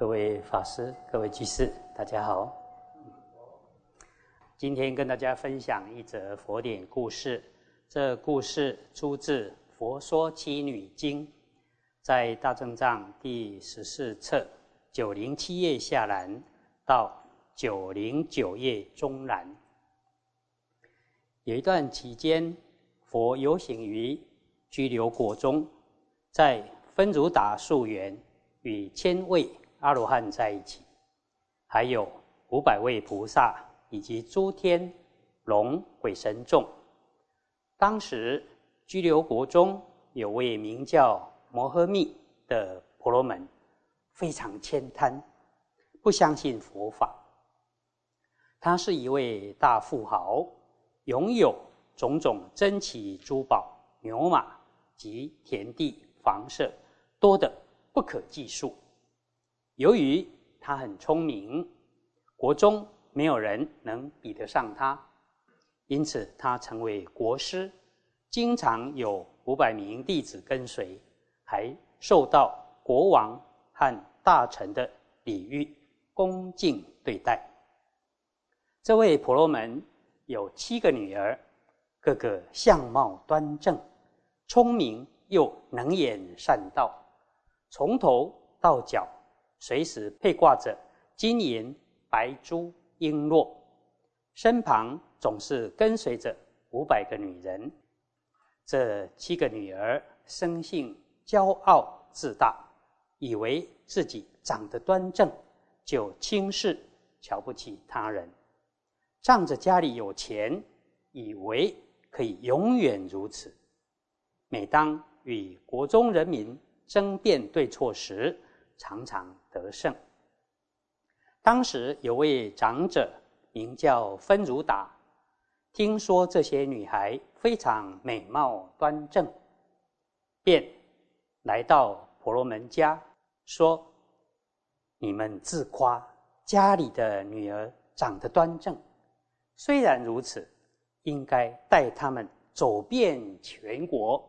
各位法师、各位居士，大家好。今天跟大家分享一则佛典故事。这故事出自《佛说七女经》，在大正藏第十四册九零七页下栏到九零九页中栏。有一段期间，佛游行于居留国中，在分如达树园与千位。阿罗汉在一起，还有五百位菩萨以及诸天龙鬼神众。当时居留国中有位名叫摩诃密的婆罗门，非常悭贪，不相信佛法。他是一位大富豪，拥有种种珍奇珠宝、牛马及田地、房舍，多得不可计数。由于他很聪明，国中没有人能比得上他，因此他成为国师，经常有五百名弟子跟随，还受到国王和大臣的礼遇恭敬对待。这位婆罗门有七个女儿，个个相貌端正，聪明又能言善道，从头到脚。随时配挂着金银白珠璎珞，身旁总是跟随着五百个女人。这七个女儿生性骄傲自大，以为自己长得端正，就轻视瞧不起他人；仗着家里有钱，以为可以永远如此。每当与国中人民争辩对错时，常常得胜。当时有位长者名叫芬如达，听说这些女孩非常美貌端正，便来到婆罗门家，说：“你们自夸家里的女儿长得端正，虽然如此，应该带她们走遍全国，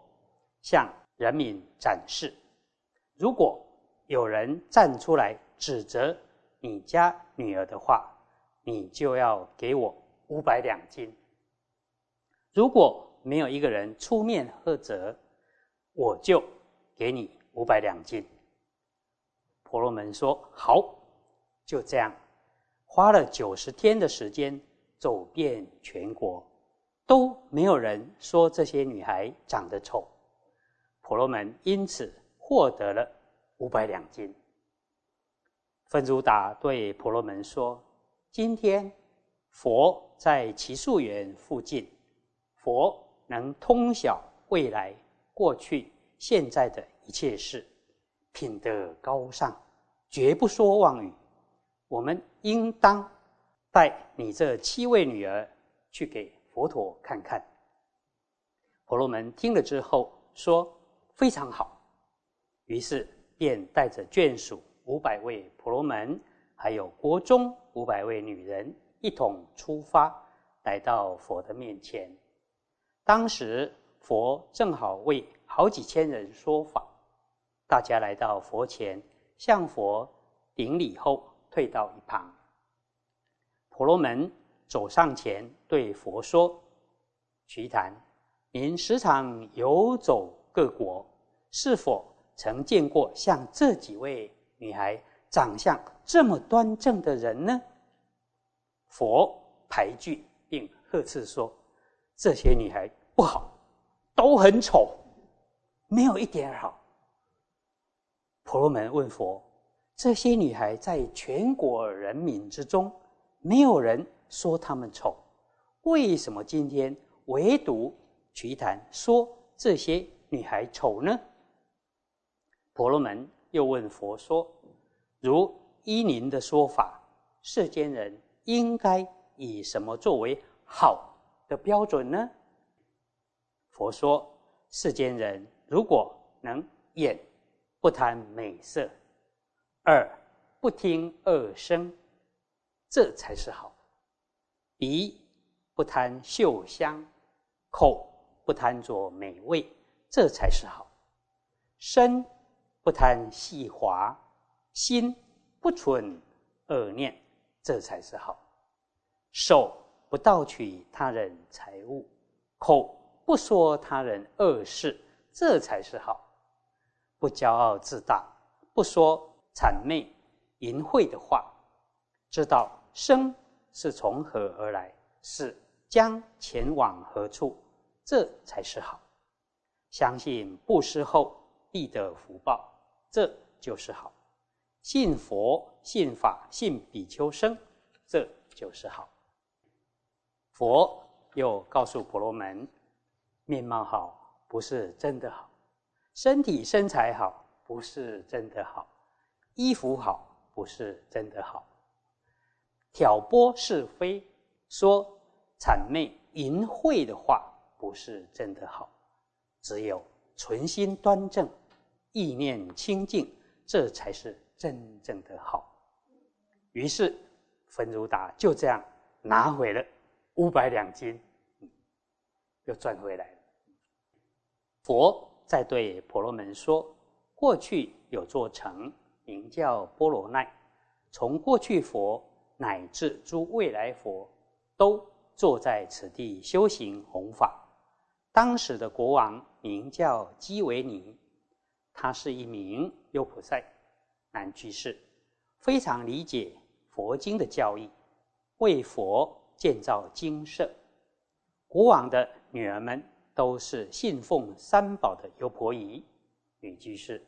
向人民展示。如果。”有人站出来指责你家女儿的话，你就要给我五百两金。如果没有一个人出面喝责，我就给你五百两金。婆罗门说：“好，就这样。”花了九十天的时间，走遍全国，都没有人说这些女孩长得丑。婆罗门因此获得了。五百两金。芬如达对婆罗门说：“今天佛在奇树园附近，佛能通晓未来、过去、现在的一切事，品德高尚，绝不说妄语。我们应当带你这七位女儿去给佛陀看看。”婆罗门听了之后说：“非常好。”于是。便带着眷属五百位婆罗门，还有国中五百位女人，一同出发，来到佛的面前。当时佛正好为好几千人说法，大家来到佛前，向佛顶礼后，退到一旁。婆罗门走上前对佛说：“瞿昙，您时常游走各国，是否？”曾见过像这几位女孩长相这么端正的人呢？佛排拒并呵斥说：“这些女孩不好，都很丑，没有一点好。”婆罗门问佛：“这些女孩在全国人民之中，没有人说她们丑，为什么今天唯独瞿昙说这些女孩丑呢？”婆罗门又问佛说：“如依您的说法，世间人应该以什么作为好的标准呢？”佛说：“世间人如果能眼不贪美色，耳不听恶声，这才是好；鼻不贪嗅香，口不贪着美味，这才是好；身。”不贪细滑，心不存恶念，这才是好；手不盗取他人财物，口不说他人恶事，这才是好；不骄傲自大，不说谄媚淫秽的话，知道生是从何而来，是将前往何处，这才是好；相信布施后必得福报，这就是好。信佛、信法、信比丘僧，这就是好。佛又告诉婆罗门：面貌好不是真的好，身体身材好不是真的好，衣服好不是真的好，挑拨是非、说谄媚淫秽的话不是真的好。只有存心端正、意念清净，这才是。真正的好，于是焚如达就这样拿回了五百两金，又赚回来了。佛在对婆罗门说：“过去有座城，名叫波罗奈。从过去佛乃至诸未来佛，都坐在此地修行弘法。当时的国王名叫基维尼，他是一名优菩萨。”男居士非常理解佛经的教义，为佛建造精舍。古往的女儿们都是信奉三宝的优婆夷女居士，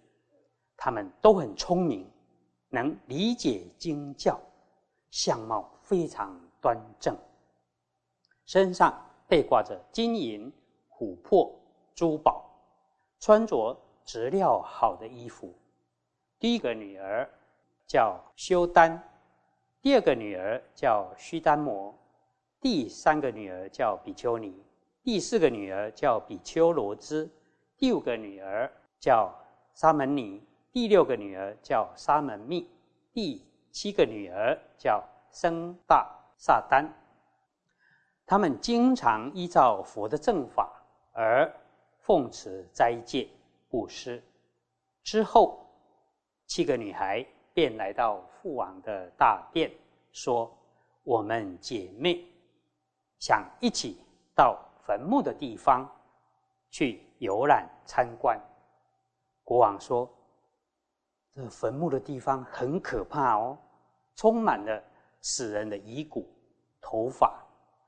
她们都很聪明，能理解经教，相貌非常端正，身上被挂着金银、琥珀、珠宝，穿着质料好的衣服。第一个女儿叫修丹，第二个女儿叫须丹摩，第三个女儿叫比丘尼，第四个女儿叫比丘罗兹，第五个女儿叫沙门尼，第六个女儿叫沙门密，第七个女儿叫僧大萨丹。他们经常依照佛的正法而奉持斋戒布施，之后。七个女孩便来到父王的大殿，说：“我们姐妹想一起到坟墓的地方去游览参观。”国王说：“这坟墓的地方很可怕哦，充满了死人的遗骨、头发、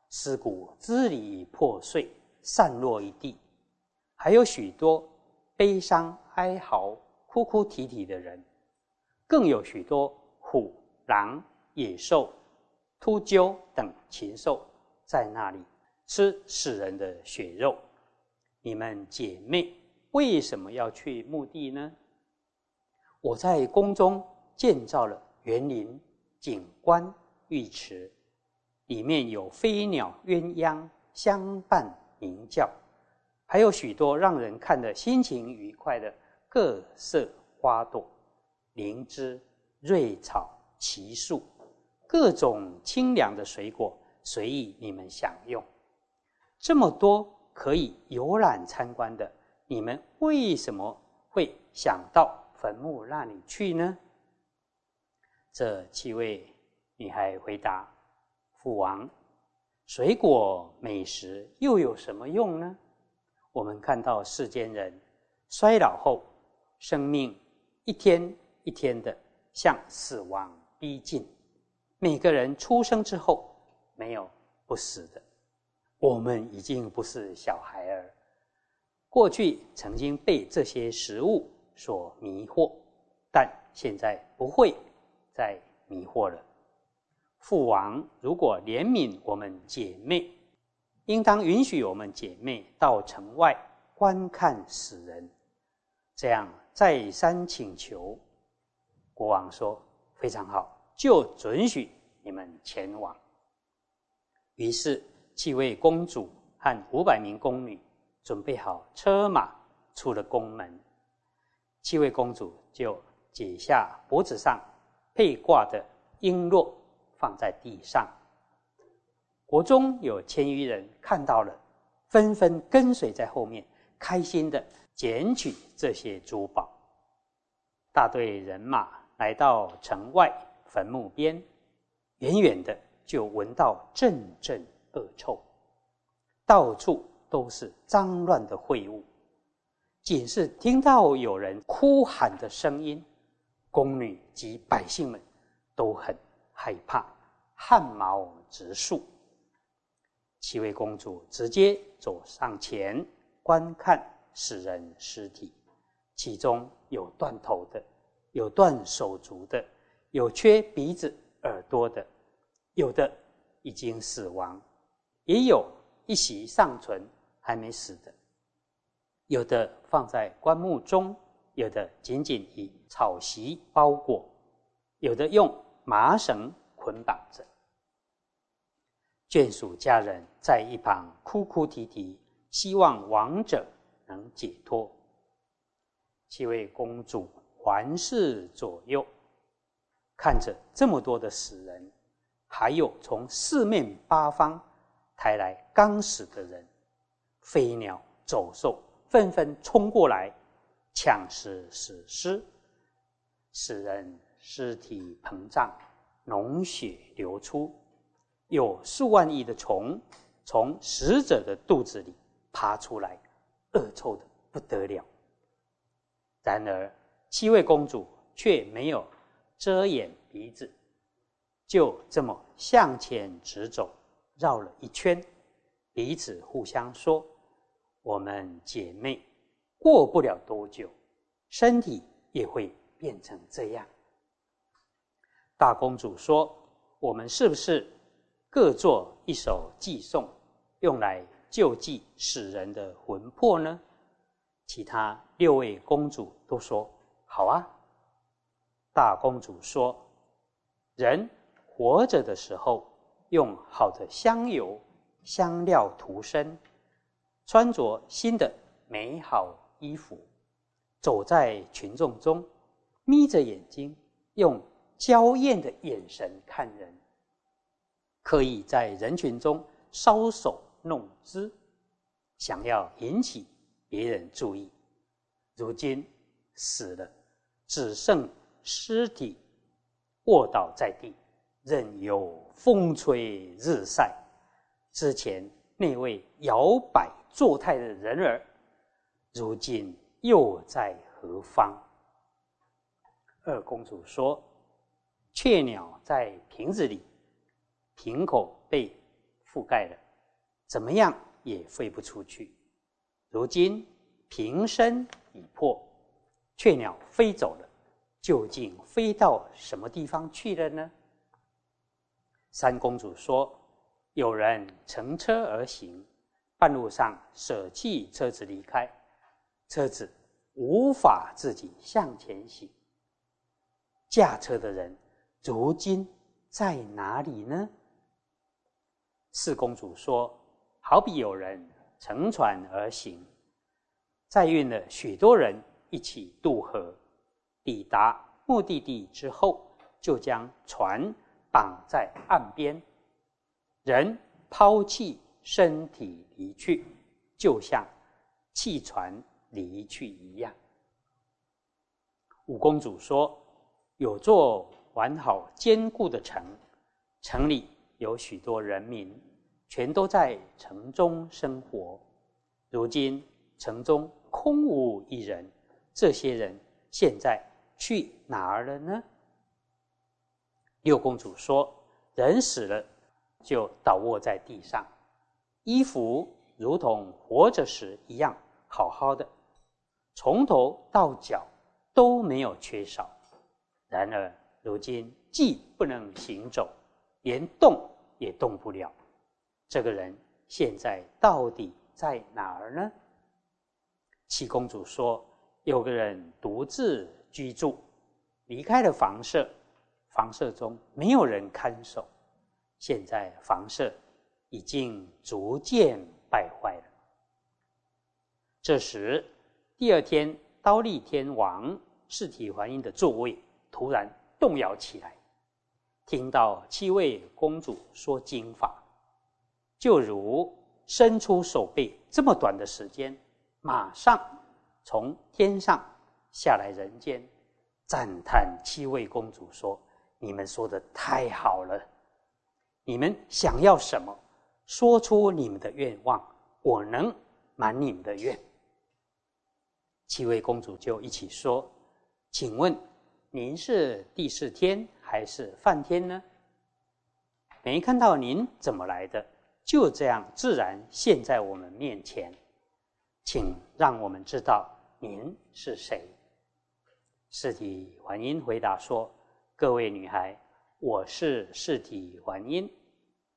尸骨支离破碎，散落一地，还有许多悲伤哀嚎。”哭哭啼啼的人，更有许多虎、狼、野兽、秃鹫等禽兽在那里吃死人的血肉。你们姐妹为什么要去墓地呢？我在宫中建造了园林、景观、浴池，里面有飞鸟、鸳鸯相伴鸣叫，还有许多让人看得心情愉快的。各色花朵、灵芝、瑞草、奇树，各种清凉的水果，随意你们享用。这么多可以游览参观的，你们为什么会想到坟墓那里去呢？这七位女孩回答：“父王，水果美食又有什么用呢？我们看到世间人衰老后。”生命一天一天的向死亡逼近，每个人出生之后没有不死的。我们已经不是小孩儿，过去曾经被这些食物所迷惑，但现在不会再迷惑了。父王如果怜悯我们姐妹，应当允许我们姐妹到城外观看死人，这样。再三请求，国王说：“非常好，就准许你们前往。”于是，七位公主和五百名宫女准备好车马，出了宫门。七位公主就解下脖子上佩挂的璎珞，放在地上。国中有千余人看到了，纷纷跟随在后面，开心的。捡取这些珠宝，大队人马来到城外坟墓边，远远的就闻到阵阵恶臭，到处都是脏乱的秽物。仅是听到有人哭喊的声音，宫女及百姓们都很害怕，汗毛直竖。七位公主直接走上前观看死人尸体，其中有断头的，有断手足的，有缺鼻子耳朵的，有的已经死亡，也有一席尚存还没死的，有的放在棺木中，有的仅仅以草席包裹，有的用麻绳捆绑着。眷属家人在一旁哭哭啼啼，希望亡者能解脱。七位公主环视左右，看着这么多的死人，还有从四面八方抬来刚死的人，飞鸟走兽纷纷冲过来抢食死尸，死人尸体膨胀，脓血流出。有数万亿的虫从死者的肚子里爬出来，恶臭的不得了。然而，七位公主却没有遮掩鼻子，就这么向前直走，绕了一圈，彼此互相说：“我们姐妹过不了多久，身体也会变成这样。”大公主说：“我们是不是？”各作一首寄送，用来救济死人的魂魄呢？其他六位公主都说好啊。大公主说：“人活着的时候，用好的香油、香料涂身，穿着新的美好衣服，走在群众中，眯着眼睛，用娇艳的眼神看人。”刻意在人群中搔首弄姿，想要引起别人注意。如今死了，只剩尸体卧倒在地，任由风吹日晒。之前那位摇摆作态的人儿，如今又在何方？二公主说：“雀鸟在瓶子里。”瓶口被覆盖了，怎么样也飞不出去。如今瓶身已破，雀鸟飞走了，究竟飞到什么地方去了呢？三公主说：“有人乘车而行，半路上舍弃车子离开，车子无法自己向前行。驾车的人如今在哪里呢？”四公主说：“好比有人乘船而行，载运了许多人一起渡河，抵达目的地之后，就将船绑在岸边，人抛弃身体离去，就像弃船离去一样。”五公主说：“有座完好坚固的城，城里。”有许多人民，全都在城中生活。如今城中空无一人，这些人现在去哪儿了呢？六公主说：“人死了，就倒卧在地上，衣服如同活着时一样好好的，从头到脚都没有缺少。然而如今既不能行走。”连动也动不了，这个人现在到底在哪儿呢？七公主说：“有个人独自居住，离开了房舍，房舍中没有人看守，现在房舍已经逐渐败坏了。”这时，第二天，刀立天王四体还阴的座位突然动摇起来。听到七位公主说经法，就如伸出手背这么短的时间，马上从天上下来人间，赞叹七位公主说：“你们说的太好了，你们想要什么，说出你们的愿望，我能满你们的愿。”七位公主就一起说：“请问您是第四天还是梵天呢？没看到您怎么来的，就这样自然现在我们面前，请让我们知道您是谁。”世体还音回答说：“各位女孩，我是世体还音，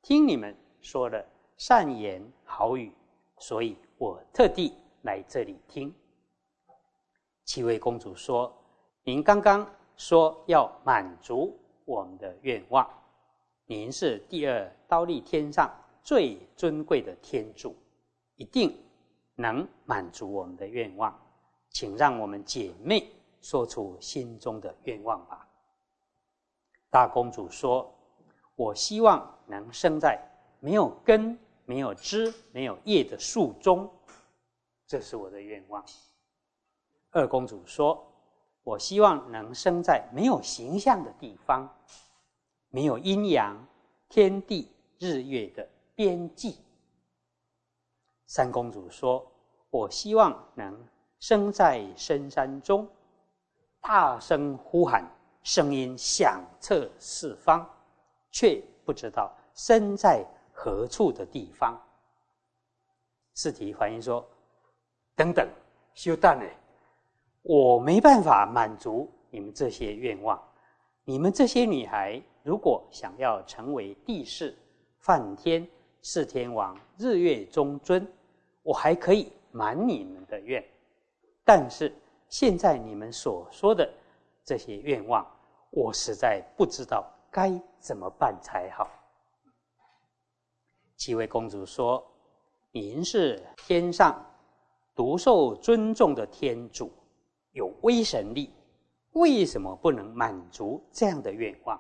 听你们说了善言好语，所以我特地来这里听。”七位公主说：“您刚刚说要满足我们的愿望，您是第二刀立天上最尊贵的天主，一定能满足我们的愿望，请让我们姐妹说出心中的愿望吧。”大公主说：“我希望能生在没有根、没有枝、没有叶的树中，这是我的愿望。”二公主说：“我希望能生在没有形象的地方，没有阴阳、天地、日月的边际。”三公主说：“我希望能生在深山中，大声呼喊，声音响彻四方，却不知道身在何处的地方。”四体反应说：“等等，休蛋呢？”我没办法满足你们这些愿望。你们这些女孩，如果想要成为帝释、梵天、四天王、日月中尊，我还可以满你们的愿。但是现在你们所说的这些愿望，我实在不知道该怎么办才好。七位公主说：“您是天上独受尊重的天主。”有威神力，为什么不能满足这样的愿望？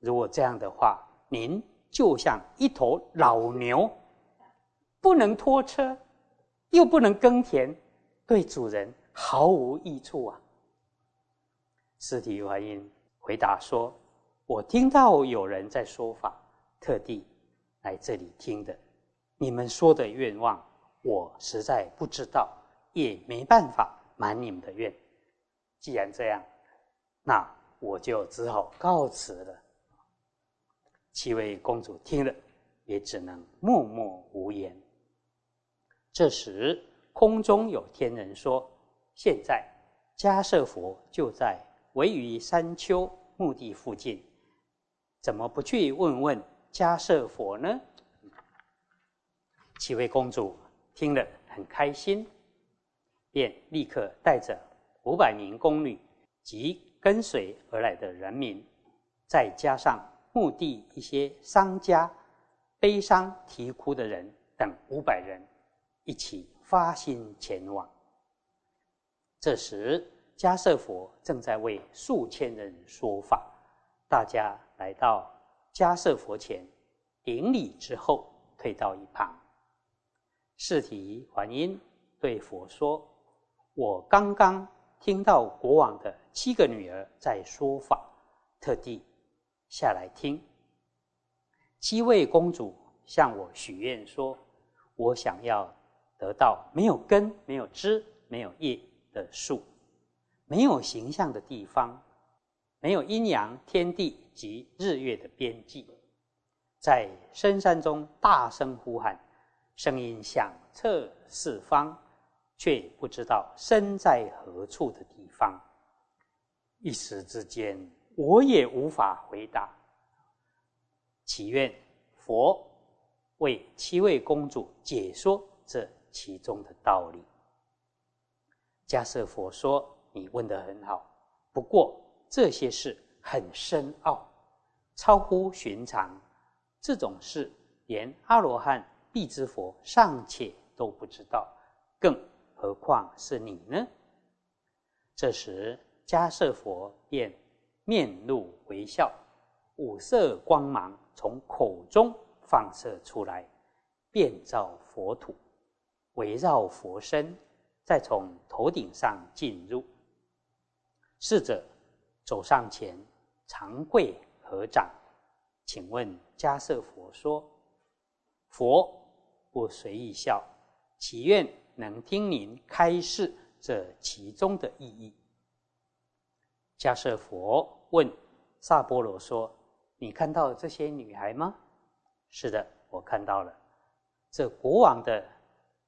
如果这样的话，您就像一头老牛，不能拖车，又不能耕田，对主人毫无益处啊！尸体怀音回答说：“我听到有人在说法，特地来这里听的。你们说的愿望，我实在不知道，也没办法。”满你们的愿，既然这样，那我就只好告辞了。七位公主听了，也只能默默无言。这时，空中有天人说：“现在迦舍佛就在位于山丘墓地附近，怎么不去问问迦舍佛呢？”七位公主听了很开心。便立刻带着五百名宫女及跟随而来的人民，再加上墓地一些商家、悲伤啼哭的人等五百人，一起发心前往。这时，迦舍佛正在为数千人说法，大家来到迦舍佛前顶礼之后，退到一旁。释提还因对佛说。我刚刚听到国王的七个女儿在说法，特地下来听。七位公主向我许愿说：“我想要得到没有根、没有枝、没有叶的树，没有形象的地方，没有阴阳、天地及日月的边际，在深山中大声呼喊，声音响彻四方。”却不知道身在何处的地方，一时之间我也无法回答。祈愿佛为七位公主解说这其中的道理。迦舍佛说：“你问得很好，不过这些事很深奥，超乎寻常。这种事连阿罗汉、必之佛尚且都不知道，更……”何况是你呢？这时，迦舍佛便面露微笑，五色光芒从口中放射出来，遍照佛土，围绕佛身，再从头顶上进入。侍者走上前，长跪合掌，请问迦舍佛说：“佛不随意笑，祈愿能听您开示这其中的意义。”迦舍佛问萨波罗说：“你看到这些女孩吗？”“是的，我看到了。”这国王的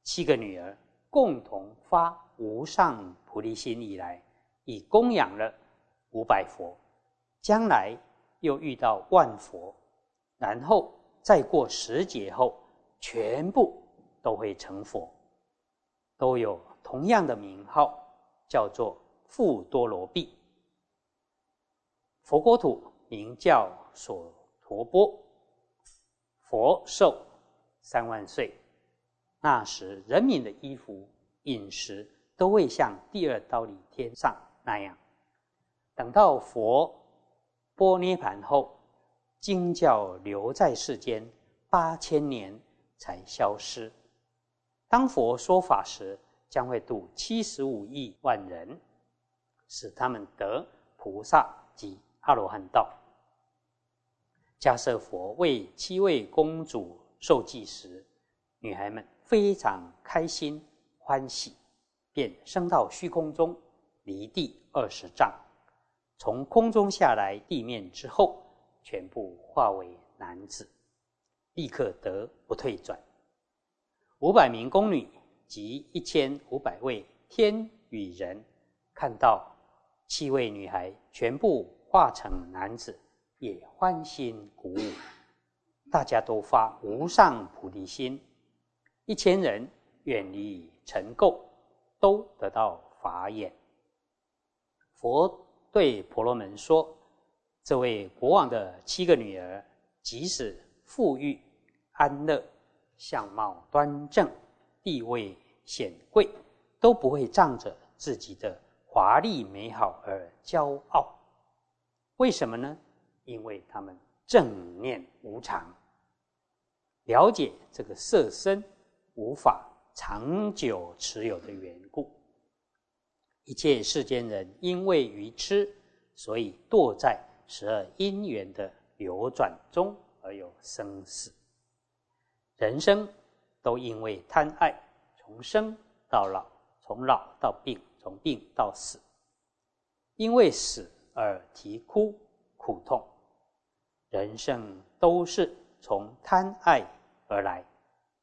七个女儿共同发无上菩提心以来，已供养了五百佛，将来又遇到万佛，然后再过十劫后，全部都会成佛，都有同样的名号，叫做富多罗毕。佛国土名叫所陀波，佛寿三万岁。那时人民的衣服、饮食都会像第二刀里天上那样。等到佛波涅盘后，经教留在世间八千年才消失。当佛说法时，将会度七十五亿万人，使他们得菩萨及。阿罗汉道，迦舍佛为七位公主受祭时，女孩们非常开心欢喜，便升到虚空中，离地二十丈，从空中下来地面之后，全部化为男子，立刻得不退转。五百名宫女及一千五百位天与人，看到七位女孩全部。化成男子，也欢欣鼓舞，大家都发无上菩提心。一千人远离尘垢，都得到法眼。佛对婆罗门说：“这位国王的七个女儿，即使富裕安乐，相貌端正，地位显贵，都不会仗着自己的华丽美好而骄傲。”为什么呢？因为他们正念无常，了解这个色身无法长久持有的缘故。一切世间人因为愚痴，所以堕在十二因缘的流转中而有生死。人生都因为贪爱，从生到老，从老到病，从病到死，因为死。而啼哭苦痛，人生都是从贪爱而来，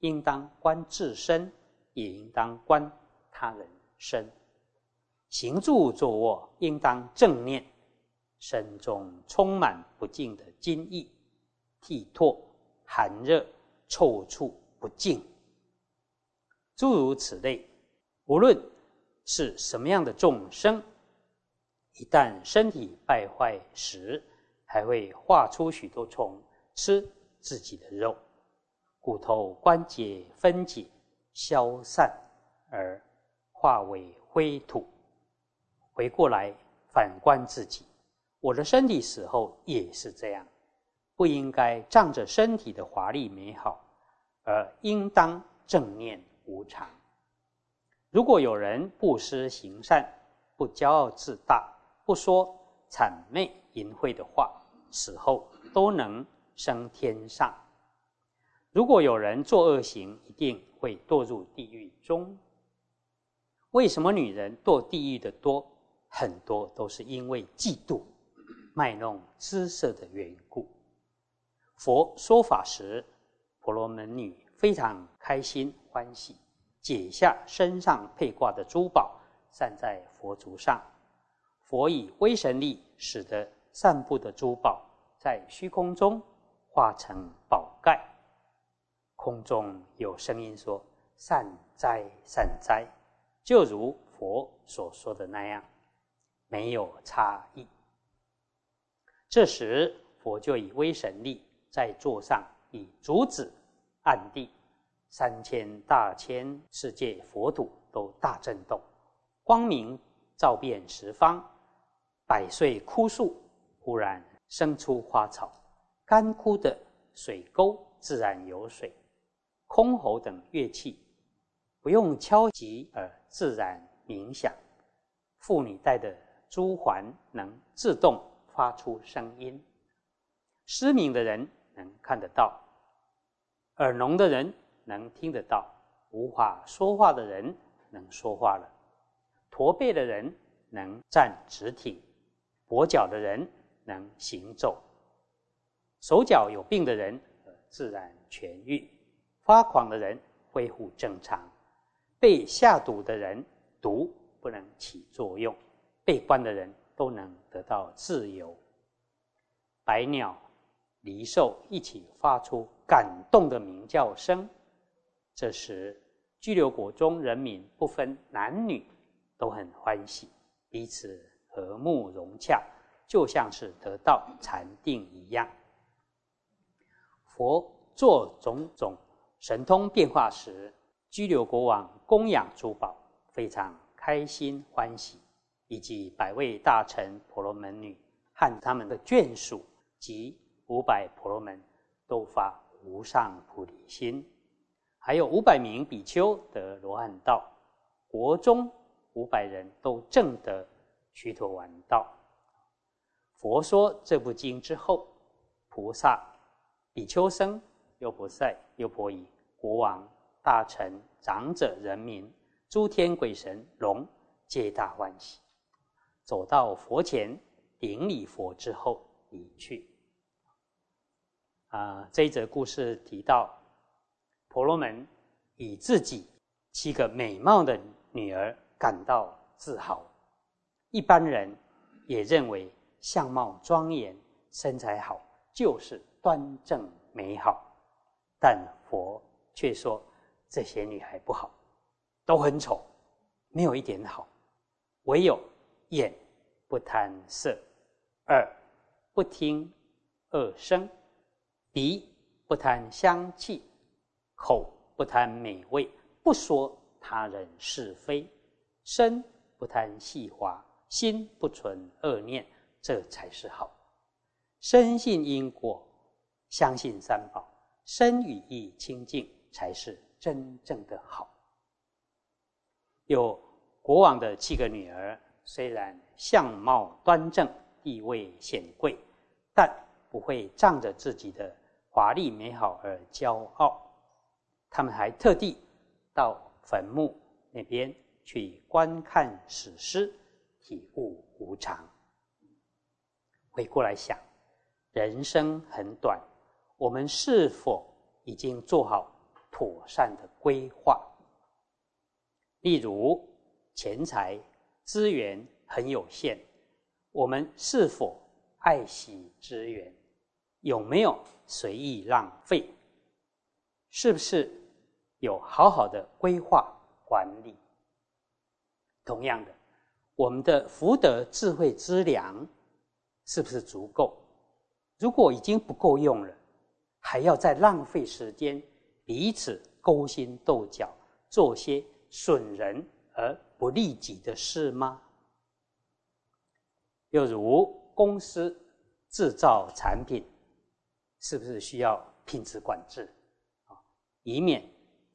应当观自身，也应当观他人身。行住坐卧，应当正念，身中充满不净的精意，涕唾、寒热、臭处不净，诸如此类，无论是什么样的众生。一旦身体败坏时，还会化出许多虫吃自己的肉，骨头关节分解消散而化为灰土。回过来反观自己，我的身体死后也是这样，不应该仗着身体的华丽美好，而应当正念无常。如果有人布施行善，不骄傲自大。不说谄媚淫秽的话，死后都能升天上。如果有人做恶行，一定会堕入地狱中。为什么女人堕地狱的多？很多都是因为嫉妒、卖弄姿色的缘故。佛说法时，婆罗门女非常开心欢喜，解下身上佩挂的珠宝，散在佛足上。佛以威神力，使得散布的珠宝在虚空中化成宝盖。空中有声音说：“善哉，善哉！”就如佛所说的那样，没有差异。这时，佛就以威神力在座上，以竹子暗地，三千大千世界佛土都大震动，光明照遍十方。百岁枯树忽然生出花草，干枯的水沟自然有水，箜篌等乐器不用敲击而自然冥想，妇女戴的珠环能自动发出声音，失明的人能看得到，耳聋的人能听得到，无法说话的人能说话了，驼背的人能站直挺，跛脚的人能行走，手脚有病的人自然痊愈，发狂的人恢复正常，被下毒的人毒不能起作用。被关的人都能得到自由。百鸟、离兽一起发出感动的鸣叫声。这时，居留国中人民不分男女，都很欢喜，彼此和睦融洽，就像是得到禅定一样。佛做种种神通变化时，居留国王供养珠宝，非常开心欢喜。以及百位大臣婆罗门女和他们的眷属及五百婆罗门都发无上菩提心，还有五百名比丘得罗汉道，国中五百人都证得须陀洹道。佛说这部经之后，菩萨、比丘僧、优婆塞、优婆夷、国王、大臣、长者、人民、诸天鬼神、龙，皆大欢喜。走到佛前顶礼佛之后离去。啊，这一则故事提到，婆罗门以自己七个美貌的女儿感到自豪，一般人也认为相貌庄严、身材好就是端正美好，但佛却说这些女孩不好，都很丑，没有一点好，唯有。眼不贪色，耳不听恶声，鼻不贪香气，口不贪美味，不说他人是非，身不贪细滑，心不存恶念，这才是好。深信因果，相信三宝，身语意清净，才是真正的好。有国王的七个女儿。虽然相貌端正、地位显贵，但不会仗着自己的华丽美好而骄傲。他们还特地到坟墓那边去观看史诗，体悟无常。回过来想，人生很短，我们是否已经做好妥善的规划？例如钱财。资源很有限，我们是否爱惜资源？有没有随意浪费？是不是有好好的规划管理？同样的，我们的福德智慧资粮是不是足够？如果已经不够用了，还要再浪费时间，彼此勾心斗角，做些损人而。不利己的事吗？又如公司制造产品，是不是需要品质管制啊，以免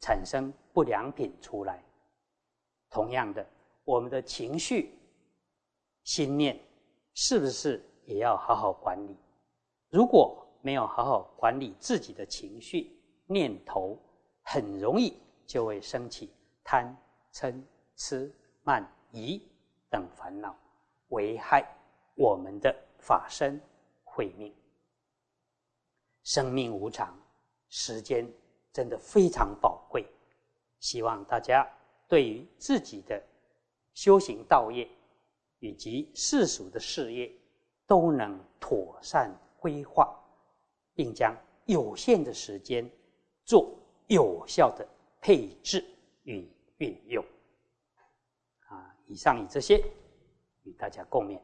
产生不良品出来？同样的，我们的情绪、心念，是不是也要好好管理？如果没有好好管理自己的情绪、念头，很容易就会升起贪嗔。痴慢疑等烦恼，危害我们的法身慧命。生命无常，时间真的非常宝贵。希望大家对于自己的修行道业以及世俗的事业，都能妥善规划，并将有限的时间做有效的配置与运用。啊以上以这些与大家共勉。